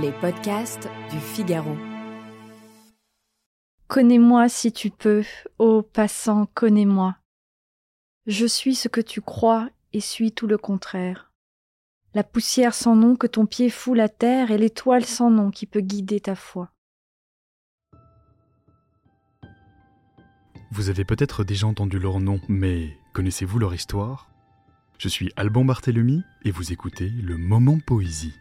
Les podcasts du Figaro. Connais-moi si tu peux, ô passant, connais-moi. Je suis ce que tu crois et suis tout le contraire. La poussière sans nom que ton pied foule à terre et l'étoile sans nom qui peut guider ta foi. Vous avez peut-être déjà entendu leur nom, mais connaissez-vous leur histoire? Je suis Alban Barthélemy et vous écoutez le Moment Poésie.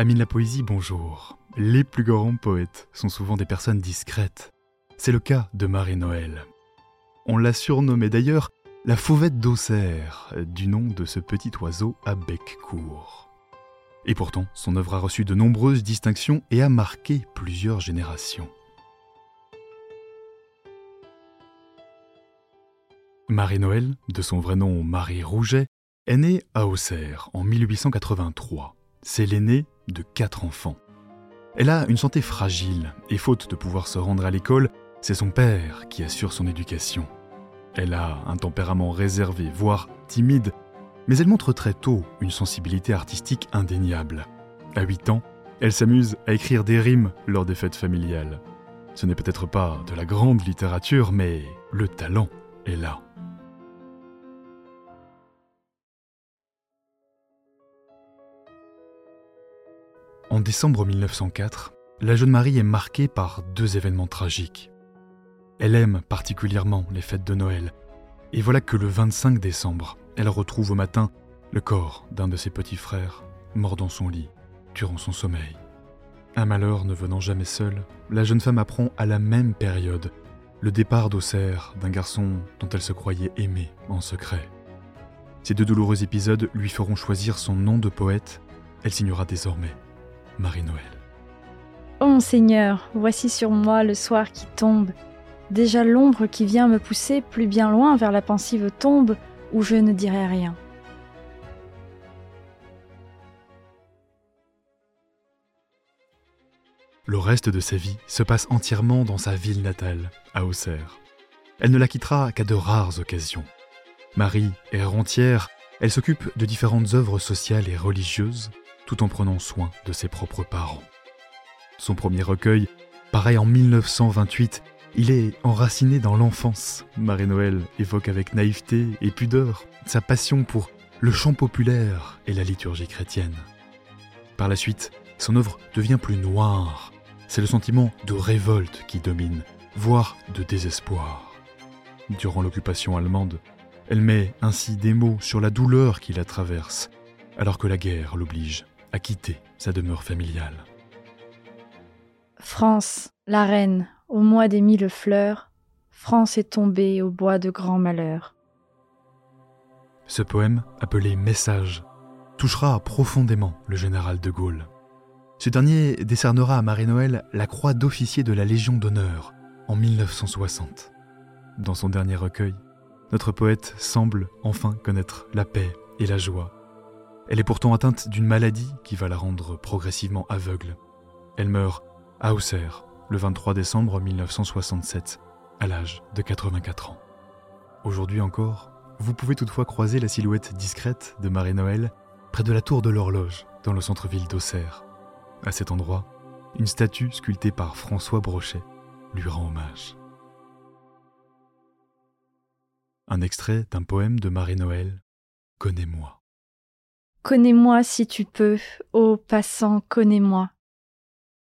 Amis de la poésie, bonjour. Les plus grands poètes sont souvent des personnes discrètes. C'est le cas de Marie-Noël. On l'a surnommée d'ailleurs la fauvette d'Auxerre, du nom de ce petit oiseau à bec court. Et pourtant, son œuvre a reçu de nombreuses distinctions et a marqué plusieurs générations. Marie-Noël, de son vrai nom Marie Rouget, est née à Auxerre en 1883. C'est l'aînée de quatre enfants. Elle a une santé fragile et faute de pouvoir se rendre à l'école, c'est son père qui assure son éducation. Elle a un tempérament réservé, voire timide, mais elle montre très tôt une sensibilité artistique indéniable. À 8 ans, elle s'amuse à écrire des rimes lors des fêtes familiales. Ce n'est peut-être pas de la grande littérature, mais le talent est là. En décembre 1904, la jeune Marie est marquée par deux événements tragiques. Elle aime particulièrement les fêtes de Noël. Et voilà que le 25 décembre, elle retrouve au matin le corps d'un de ses petits frères, mort dans son lit, durant son sommeil. Un malheur ne venant jamais seul, la jeune femme apprend à la même période le départ d'Auxerre d'un garçon dont elle se croyait aimée en secret. Ces deux douloureux épisodes lui feront choisir son nom de poète. Elle signera désormais Marie-Noël. Ô Seigneur, voici sur moi le soir qui tombe, déjà l'ombre qui vient me pousser plus bien loin vers la pensive tombe où je ne dirai rien. Le reste de sa vie se passe entièrement dans sa ville natale, à Auxerre. Elle ne la quittera qu'à de rares occasions. Marie est rentière, elle s'occupe de différentes œuvres sociales et religieuses, tout en prenant soin de ses propres parents. Son premier recueil paraît en 1928 il est enraciné dans l'enfance. Marie-Noël évoque avec naïveté et pudeur sa passion pour le chant populaire et la liturgie chrétienne. Par la suite, son œuvre devient plus noire. C'est le sentiment de révolte qui domine, voire de désespoir. Durant l'occupation allemande, elle met ainsi des mots sur la douleur qui la traverse, alors que la guerre l'oblige à quitter sa demeure familiale. France, la reine, au mois des mille fleurs, France est tombée au bois de grands malheurs. Ce poème, appelé Message, touchera profondément le général de Gaulle. Ce dernier décernera à Marie-Noël la croix d'officier de la Légion d'honneur en 1960. Dans son dernier recueil, notre poète semble enfin connaître la paix et la joie. Elle est pourtant atteinte d'une maladie qui va la rendre progressivement aveugle. Elle meurt à Auxerre le 23 décembre 1967, à l'âge de 84 ans. Aujourd'hui encore, vous pouvez toutefois croiser la silhouette discrète de Marie-Noël près de la tour de l'horloge dans le centre-ville d'Auxerre. À cet endroit, une statue sculptée par François Brochet lui rend hommage. Un extrait d'un poème de Marie-Noël, Connais-moi. Connais-moi si tu peux, ô passant, connais-moi.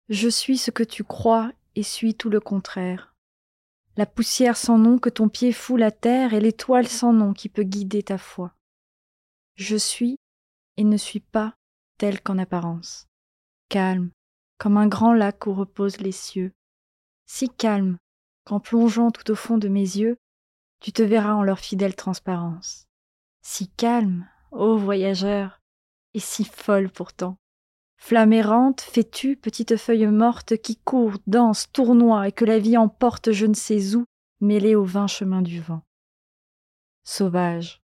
Je suis ce que tu crois et suis tout le contraire. La poussière sans nom que ton pied foule à terre et l'étoile sans nom qui peut guider ta foi. Je suis et ne suis pas tel qu'en apparence. Calme, comme un grand lac où reposent les cieux. Si calme qu'en plongeant tout au fond de mes yeux, tu te verras en leur fidèle transparence. Si calme, ô voyageur, et si folle pourtant. Flamme errante, fais-tu, petite feuille morte qui court, danse, tournoie et que la vie emporte je ne sais où, mêlée au vain chemin du vent. Sauvage,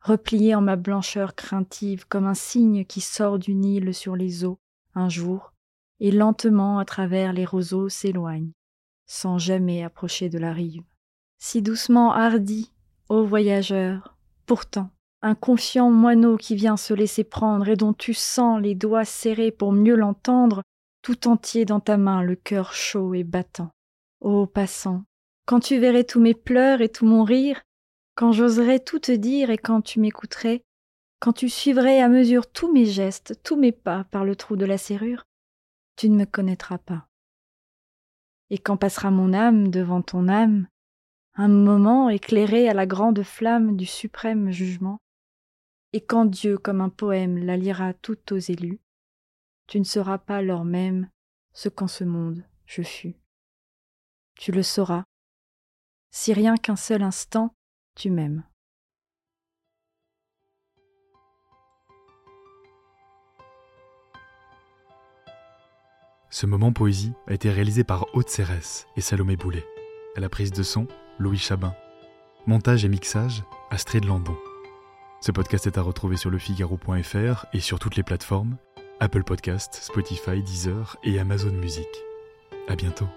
replié en ma blancheur craintive comme un cygne qui sort du Nil sur les eaux, un jour, et lentement à travers les roseaux s'éloigne. sans jamais approcher de la rive. Si doucement hardi, ô voyageur, pourtant, un confiant moineau qui vient se laisser prendre et dont tu sens les doigts serrés pour mieux l'entendre, tout entier dans ta main, le cœur chaud et battant. Ô passant, quand tu verrais tous mes pleurs et tout mon rire, quand j'oserais tout te dire et quand tu m'écouterais, quand tu suivrais à mesure tous mes gestes, tous mes pas par le trou de la serrure, tu ne me connaîtras pas. Et quand passera mon âme devant ton âme, un moment éclairé à la grande flamme du suprême jugement, et quand Dieu comme un poème la lira toute aux élus, tu ne seras pas lors même ce qu'en ce monde je fus. Tu le sauras, si rien qu'un seul instant tu m'aimes. Ce moment poésie a été réalisé par Haute Cérès et Salomé Boulet. À la prise de son, Louis Chabin. Montage et mixage, Astrid Landon. Ce podcast est à retrouver sur lefigaro.fr et sur toutes les plateformes Apple Podcast, Spotify, Deezer et Amazon Music. À bientôt.